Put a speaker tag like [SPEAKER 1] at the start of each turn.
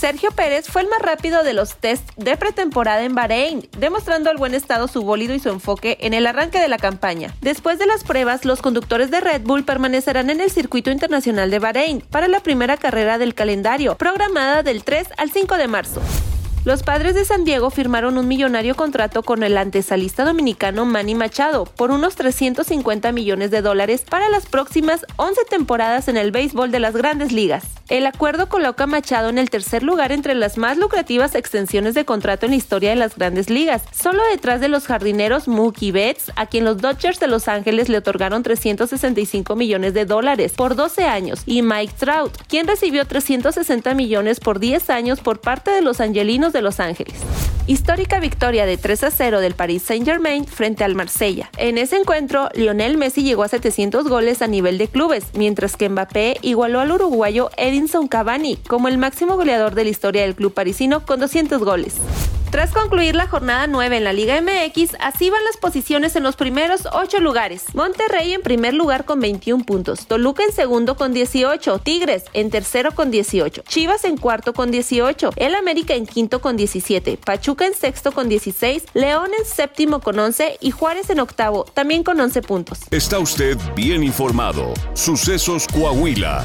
[SPEAKER 1] Sergio Pérez fue el más rápido de los test de pretemporada en Bahrein, demostrando al buen estado su bólido y su enfoque en el arranque de la campaña. Después de las pruebas, los conductores de Red Bull permanecerán en el circuito internacional de Bahrein para la primera carrera del calendario, programada del 3 al 5 de marzo. Los padres de San Diego firmaron un millonario contrato con el antesalista dominicano Manny Machado por unos 350 millones de dólares para las próximas 11 temporadas en el béisbol de las grandes ligas. El acuerdo coloca a Machado en el tercer lugar entre las más lucrativas extensiones de contrato en la historia de las grandes ligas, solo detrás de los jardineros Mookie Betts, a quien los Dodgers de Los Ángeles le otorgaron 365 millones de dólares por 12 años, y Mike Trout, quien recibió 360 millones por 10 años por parte de los Angelinos de Los Ángeles. Histórica victoria de 3 a 0 del Paris Saint-Germain frente al Marsella. En ese encuentro, Lionel Messi llegó a 700 goles a nivel de clubes, mientras que Mbappé igualó al uruguayo Edinson Cavani como el máximo goleador de la historia del club parisino con 200 goles. Tras concluir la jornada 9 en la Liga MX, así van las posiciones en los primeros 8 lugares. Monterrey en primer lugar con 21 puntos, Toluca en segundo con 18, Tigres en tercero con 18, Chivas en cuarto con 18, El América en quinto con 17, Pachuca en sexto con 16, León en séptimo con 11 y Juárez en octavo también con 11 puntos.
[SPEAKER 2] Está usted bien informado. Sucesos Coahuila.